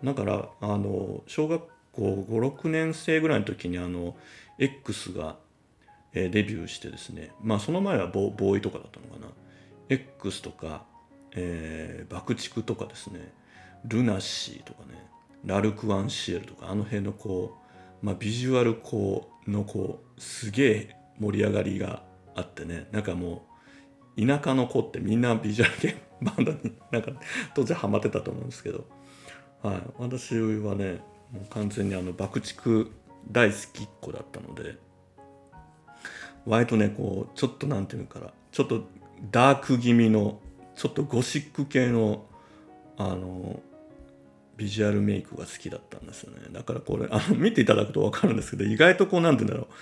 だからあの小学校56年生ぐらいの時にあの X が、え、デビューしてですねまあその前はボボーイとかだったのかな。X とか、えー、爆竹とかですね。ルナシーとかね。ラルク・ワンシエルとかあの辺のこう、まあ、ビジュアルこうのこうすげえ盛り上がりがあってね。なんかもう田舎の子ってみんなビジュアル系バンドに なんか当時ハマってたと思うんですけど。はい、私はねもう完全にあの爆竹大好きっ子だったので。割とねこうちょっとなんていうのかな。ちょっとダーク気味のちょっとゴシック系のあのビジュアルメイクが好きだったんですよね。だからこれあの見ていただくと分かるんですけど意外とこうなんて言うんだろう。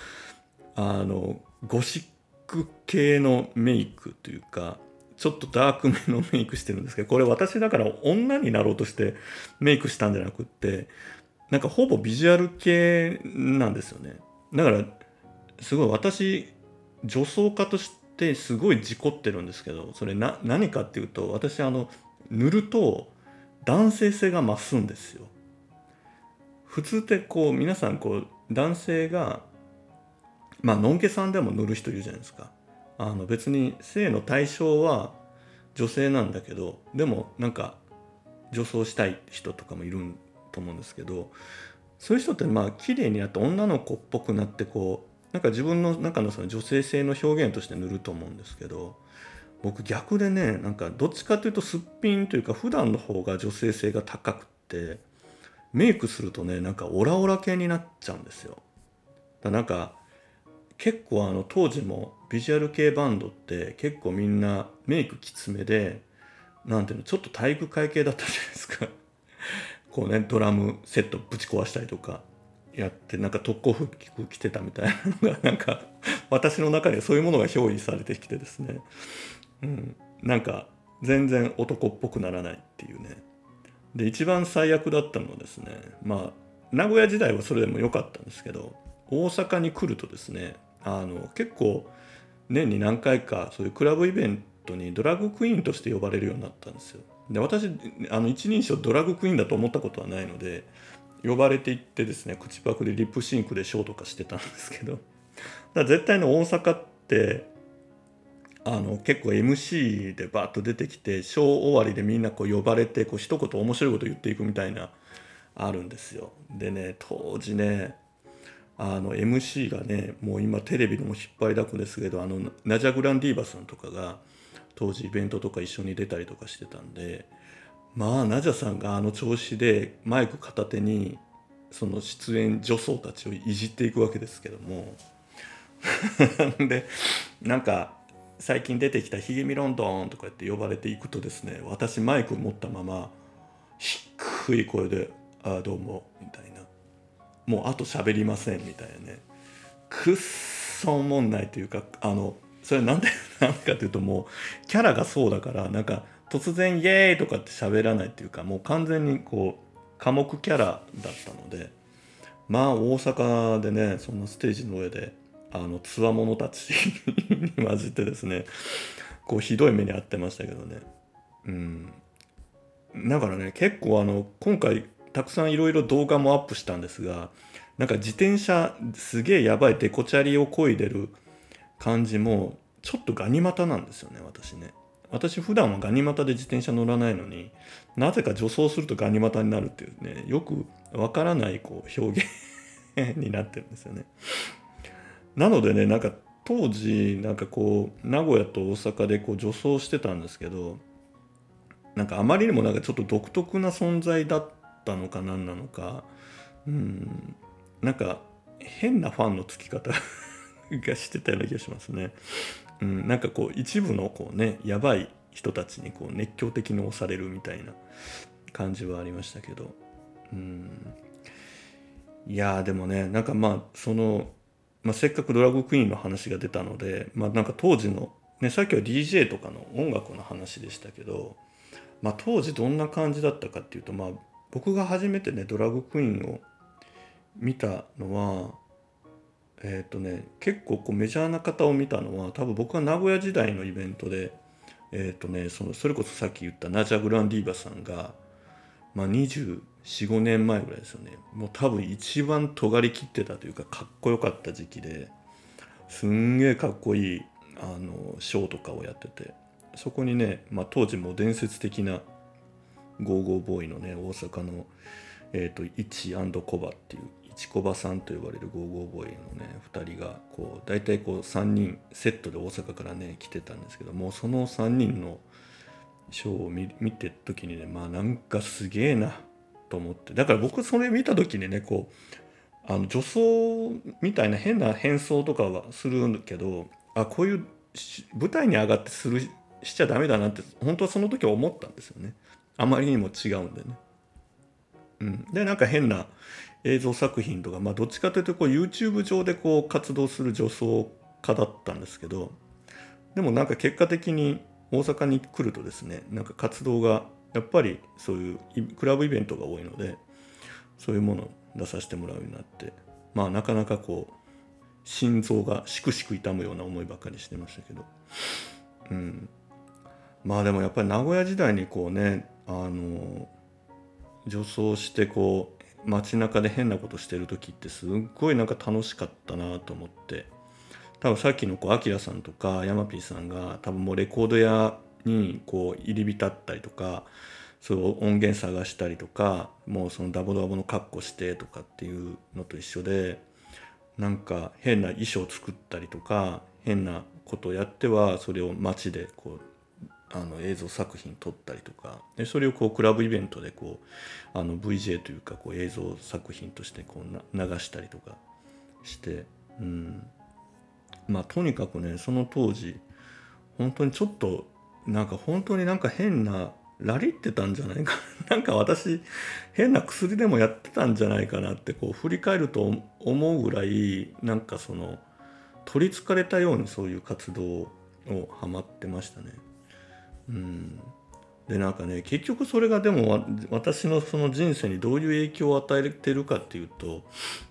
あのゴシック系のメイクというかちょっとダークめのメイクしてるんですけどこれ私だから女になろうとしてメイクしたんじゃなくってなんかほぼビジュアル系なんですよね。だからすごい私女装家としてすごい事故ってるんですけどそれな何かっていうと私あの塗ると男性性が増すんですよ。普通ってこう皆さんこう男性がまあのんけさんでも塗る人いるじゃないですか。あの別に性の対象は女性なんだけどでもなんか女装したい人とかもいると思うんですけどそういう人ってまあ綺麗になって女の子っぽくなってこうなんか自分の中のその女性性の表現として塗ると思うんですけど僕逆でねなんかどっちかというとすっぴんというか普段の方が女性性が高くってメイクするとねなんかオラオラ系になっちゃうんですよ。だなんか結構あの当時もビジュアル系バンドって結構みんなメイクきつめでなんていうのちょっと体育会系だったじゃないですかこうねドラムセットぶち壊したりとかやってなんか特攻服着てたみたいなのが なんか私の中にはそういうものが憑依されてきてですね、うん、なんか全然男っぽくならないっていうね。で一番最悪だったのはですねまあ名古屋時代はそれでも良かったんですけど大阪に来るとですねあの結構年に何回かそういうクラブイベントにドラッグクイーンとして呼ばれるようになったんですよ。で私あの一人称ドラッグクイーンだと思ったことはないので呼ばれていってですね口パクでリップシンクでショーとかしてたんですけどだから絶対の大阪ってあの結構 MC でバッと出てきてショー終わりでみんなこう呼ばれてこう一言面白いこと言っていくみたいなあるんですよ。でね当時ねあの MC がねもう今テレビでも引っ張りだこですけどあのナジャ・グランディーバさんとかが当時イベントとか一緒に出たりとかしてたんでまあナジャさんがあの調子でマイク片手にその出演女装たちをいじっていくわけですけども。でなんか最近出てきた「ひげみロンドン」とかって呼ばれていくとですね私マイク持ったまま低い声で「ああどうも」みたいな。もうあと喋りませんみたいなね。くっそおもんないというかあのそれなんでなんかというともうキャラがそうだからなんか突然「イエーイ!」とかって喋らないっていうかもう完全にこう寡黙キャラだったのでまあ大阪でねそんなステージの上であのつわものたちに混じってですねこうひどい目に遭ってましたけどねうんだからね結構あの今回たくさんいろいろ動画もアップしたんですがなんか自転車すげえやばいデコチャリをこいでる感じもちょっとガニ股なんですよね私ね私普段はガニ股で自転車乗らないのになぜか助走するとガニ股になるっていうねよくわからないこう表現になってるんですよねなのでねなんか当時なんかこう名古屋と大阪でこう助走してたんですけどなんかあまりにもなんかちょっと独特な存在だったのか何なのかうんなんか変なファンのつき方がしてたような気がしますね。うん、なんかこう一部のこうねやばい人たちにこう熱狂的に押されるみたいな感じはありましたけど、うん、いやでもねなんかまあその、まあ、せっかくドラッグクイーンの話が出たので、まあ、なんか当時の、ね、さっきは DJ とかの音楽の話でしたけど、まあ、当時どんな感じだったかっていうと、まあ、僕が初めてねドラッグクイーンを見たのはえっ、ー、とね結構こうメジャーな方を見たのは多分僕は名古屋時代のイベントでえっ、ー、とねそのそれこそさっき言ったナジャ・グランディーバさんが、まあ、245年前ぐらいですよね。もう多分一番尖りきってたというかかっこよかった時期ですんげえかっこいいあのショーとかをやっててそこにね、まあ、当時も伝説的なゴーゴーボーイのね大阪の、えーと、イチコバっていうチコバさんと呼ばれるゴーゴーボーイのね2人がこう大体こう3人セットで大阪からね来てたんですけどもその3人のショーを見見てる時にねまあなんかすげえなと思って。だから僕それ見た時にねこうあの女装みたいな変な変装とかはするけどあこういう舞台に上がってするしちゃダメだなって本当はその時は思ったんですよね。あまりにも違うんでね。うん、でなんか変な映像作品とか、まあ、どっちかというとこう YouTube 上でこう活動する女装家だったんですけどでもなんか結果的に大阪に来るとですねなんか活動がやっぱりそういうクラブイベントが多いのでそういうものを出させてもらうようになってまあなかなかこう心臓がしくしく痛むような思いばっかりしてましたけど。うん。まあでもやっぱり名古屋時代にこうねあの女装してこう街中で変なことしてる時ってすっごいなんか楽しかったなと思って。多分さっきのこうアキラさんとかヤマピーさんが多分もうレコード屋にこう入り浸ったりとかそう音源探したりとかもうそのダボダボの格好してとかっていうのと一緒でなんか変な衣装作ったりとか変なことをやってはそれを街でこうあの映像作品撮ったりとかでそれをこうクラブイベントでこうあの VJ というかこう映像作品としてこう流したりとかして、うん、まあとにかくねその当時本当にちょっとなんか本当になんか変なラリってたんじゃないかな んか私変な薬でもやってたんじゃないかなってこう振り返ると思うぐらいなんかその取りつかれたようにそういう活動をハマってましたね。うんでなんかね結局それがでも私のその人生にどういう影響を与えてるかっていうと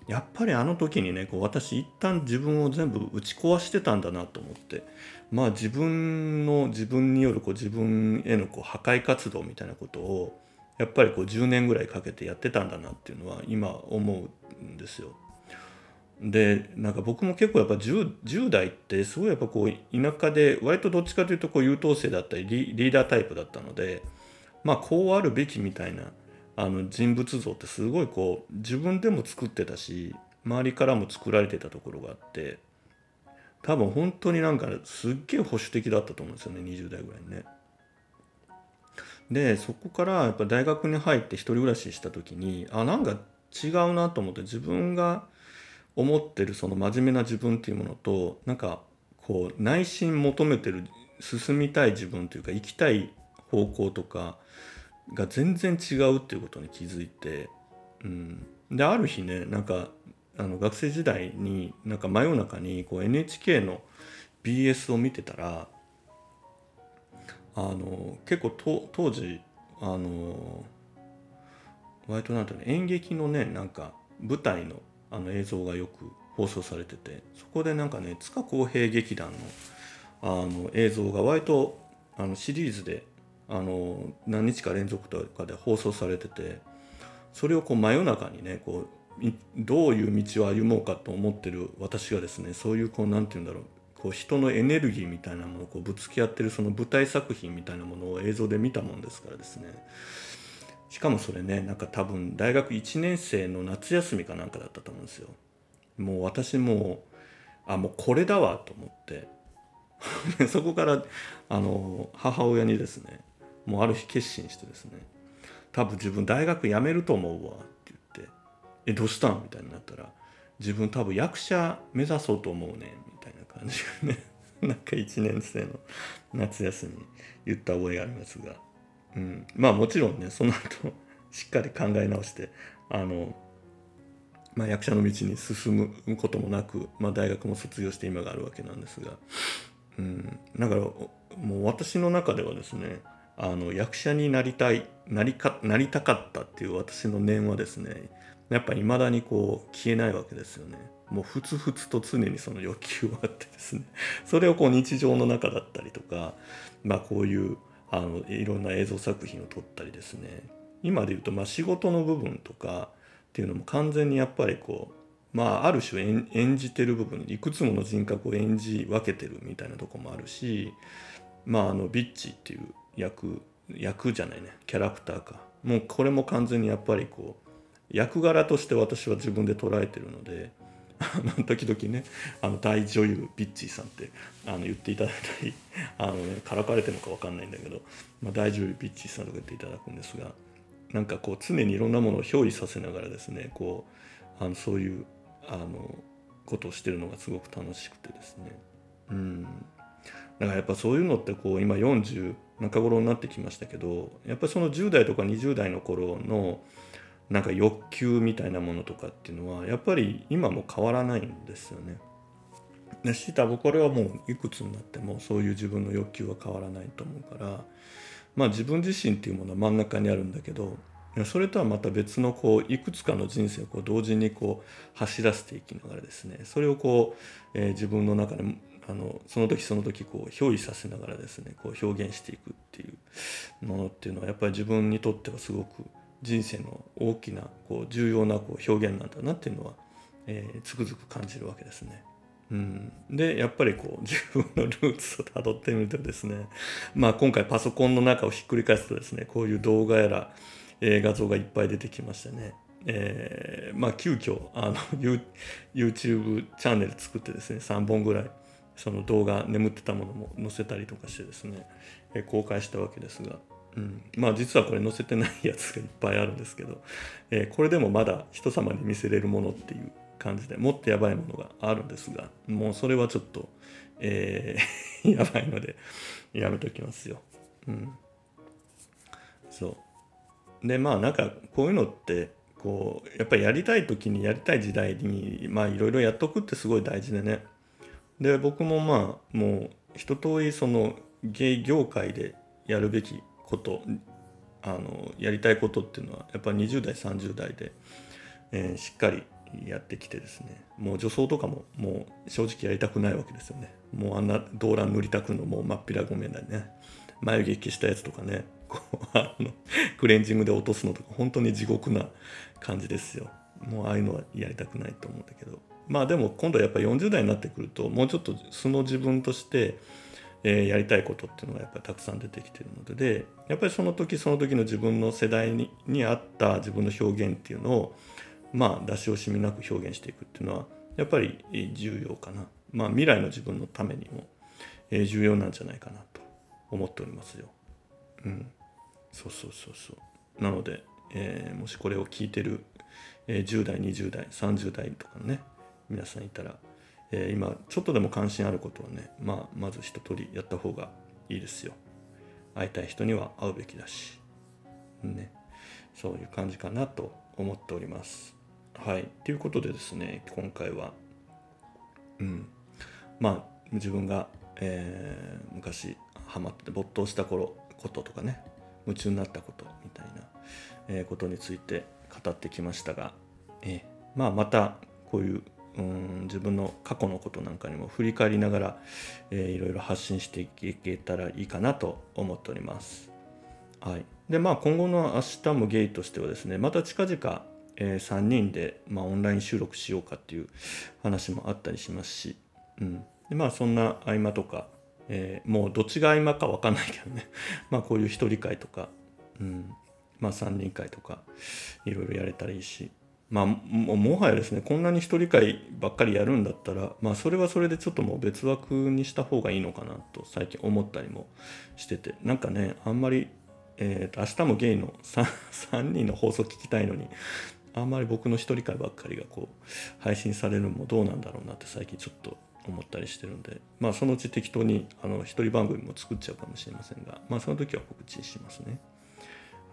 やっぱりあの時にねこう私一旦自分を全部打ち壊してたんだなと思ってまあ自分の自分によるこう自分へのこう破壊活動みたいなことをやっぱりこう10年ぐらいかけてやってたんだなっていうのは今思うんですよ。でなんか僕も結構やっぱ 10, 10代ってすごいやっぱこう田舎で割とどっちかというとこう優等生だったりリーダータイプだったのでまあこうあるべきみたいなあの人物像ってすごいこう自分でも作ってたし周りからも作られてたところがあって多分本当になんかすっげえ保守的だったと思うんですよね20代ぐらいにね。でそこからやっぱ大学に入って一人暮らしした時にあなんか違うなと思って自分が思ってるその真面目な自分っていうものとなんかこう内心求めてる進みたい自分というか生きたい方向とかが全然違うっていうことに気づいて、うん、である日ねなんかあの学生時代になんか真夜中にこう NHK の BS を見てたらあの結構当時あの割となんていうの演劇のねなんか舞台のあの映像がよく放送されててそこでなんかね塚公平劇団のあの映像が割とあのシリーズであの何日か連続とかで放送されててそれをこう真夜中にねこうどういう道を歩もうかと思ってる私がですねそういうこう何て言うんだろうこう人のエネルギーみたいなものをこうぶつけ合ってるその舞台作品みたいなものを映像で見たもんですからですね。しかもそれねなんか多分大学1年生の夏休みかなんかだったと思うんですよもう私もあもうこれだわと思って そこからあの母親にですねもうある日決心してですね多分自分大学辞めると思うわって言って「えどうしたん?」みたいになったら「自分多分役者目指そうと思うね」みたいな感じがね なんか1年生の夏休み言った覚えがありますがうん、まあもちろんねその後 しっかり考え直してあの、まあ、役者の道に進むこともなく、まあ、大学も卒業して今があるわけなんですが、うん、だからもう私の中ではですねあの役者になりたいなりかなりたかったっていう私の念はですねやっぱり未だにこう消えないわけですよね。もうふつふつと常にその欲求はあってですね。それをこう日常の中だったりとかまあこういうあのいろんな映像作品を撮ったりですね。今で言うとまあ仕事の部分とかっていうのも完全にやっぱりこうまあある種演じてる部分いくつもの人格を演じ分けてるみたいなとこもあるしまああのビッチっていう役役じゃないね。キャラクターか。もうこれも完全にやっぱりこう役柄として私は自分で捉えてるので時々ねあの大女優ビッチーさんってあの言っていただいたり あの、ね、からかれてるのか分かんないんだけど、まあ、大女優ビッチーさんとか言っていただくんですがなんかこう常にいろんなものを憑依させながらですねこうあのそういうあのことをしてるのがすごく楽しくてですね。うん。だからやっぱそういうのってこう今40中頃になってきましたけどやっぱりその10代とか20代の頃のなんか欲求みたいなものとかっていうのはやっぱり今も変わらないんですよね。でし多分これはもういくつになってもそういう自分の欲求は変わらないと思うからまあ自分自身っていうものは真ん中にあるんだけどそれとはまた別のこういくつかの人生をこう同時にこう走らせていきながらですねそれをこう、えー、自分の中であのその時その時こう憑依させながらですねこう表現していくっていうものっていうのはやっぱり自分にとってはすごく人生の大きなこう重要なこう表現なんだなっていうのは、えー、つくづく感じるわけですね。うん、でやっぱりこう 自分のルーツをたどってみるとですねまあ今回パソコンの中をひっくり返すとですねこういう動画やら、えー、画像がいっぱい出てきましてね、えー、まあ急遽あの YouTube チャンネル作ってですね3本ぐらいその動画眠ってたものも載せたりとかしてですね、えー、公開したわけですが。うん、まあ実はこれ載せてないやつがいっぱいあるんですけど、えー、これでもまだ人様に見せれるものっていう感じでもっとやばいものがあるんですがもうそれはちょっと、えー、やばいのでやめときますよ。うん。そう。でまあなんかこういうのってこうやっぱりやりたい時にやりたい時代にまあいろいろやっとくってすごい大事でね。で僕もまあもう一通りその芸業界でやるべきことあのやりたいことっていうのはやっぱり20代30代で、えー、しっかりやってきてですね。もう女装とかももう正直やりたくないわけですよね。もうあんな動乱塗りたくのもうまっぴらごめんだね。眉毛消したやつとかね。こうあのクレンジングで落とすのとか本当に地獄な感じですよ。もうああいうのはやりたくないと思うんだけど。まあでも今度やっぱ40代になってくるともうちょっと素の自分としてえー、やりたいことっていうのがやっぱりたくさん出てきてるのでやっぱりその時その時の自分の世代にに合った自分の表現っていうのをまあ出し惜しみなく表現していくっていうのはやっぱり重要かな。まあ未来の自分のためにも、えー、重要なんじゃないかなと思っておりますよ。うん、そうそうそうそう。なので、えー、もしこれを聞いてる、えー、10代20代30代とかね皆さんいたらえー、今ちょっとでも関心あることはね、まあ、まず一通りやった方がいいですよ。会いたい人には会うべきだし。ね。そういう感じかなと思っております。はい。ということでですね、今回は、うん。まあ、自分が、えー、昔ハマって没頭した頃こととかね、夢中になったことみたいな、え、ことについて語ってきましたが、えー、まあ、またこういううん自分の過去のことなんかにも振り返りながら、えー、いろいろ発信していけたらいいかなと思っております。はい、でまあ今後の「明日もゲイ」としてはですねまた近々、えー、3人で、まあ、オンライン収録しようかっていう話もあったりしますし、うん、でまあそんな合間とか、えー、もうどっちが合間か分かんないけどね。まあこういう一人会とか、うん。まあ、3人会とかいろいろやれたらいいし。まあ、もはやですねこんなに一人会ばっかりやるんだったら、まあ、それはそれでちょっともう別枠にした方がいいのかなと最近思ったりもしててなんかねあんまり、えーと、明日もゲイの 3, 3 人の放送聞きたいのにあんまり僕の一人会ばっかりがこう配信されるのもどうなんだろうなって最近ちょっと思ったりしてるんでまあそのうち適当にあの一人番組も作っちゃうかもしれませんがまあその時は告知しますね。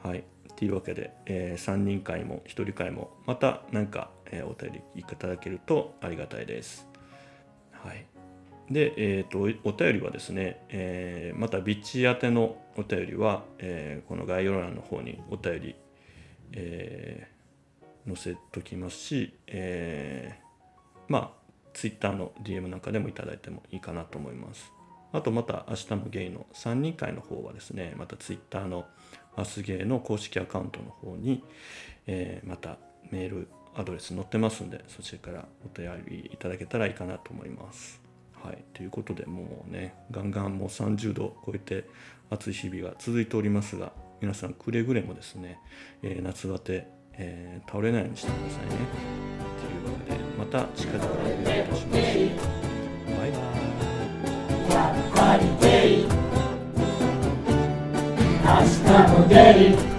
はい。というわけで、えー、3人会も1人会もまた何か、えー、お便りいただけるとありがたいです。はい。で、えーと、お便りはですね、えー、またビッチ宛てのお便りは、えー、この概要欄の方にお便り、えー、載せときますし、えー、まあ Twitter の DM なんかでもいただいてもいいかなと思います。あとまた明日もゲイの3人会の方はですね、また Twitter のマスゲーの公式アカウントの方に、えー、またメールアドレス載ってますんでそちらからお便りいただけたらいいかなと思います。はい、ということでもうねガンガンもう30度超えて暑い日々が続いておりますが皆さんくれぐれもですね、えー、夏バテ、えー、倒れないようにしてくださいね。というわけでまた近々お会いいたしましょう。バイバイ。明日も出る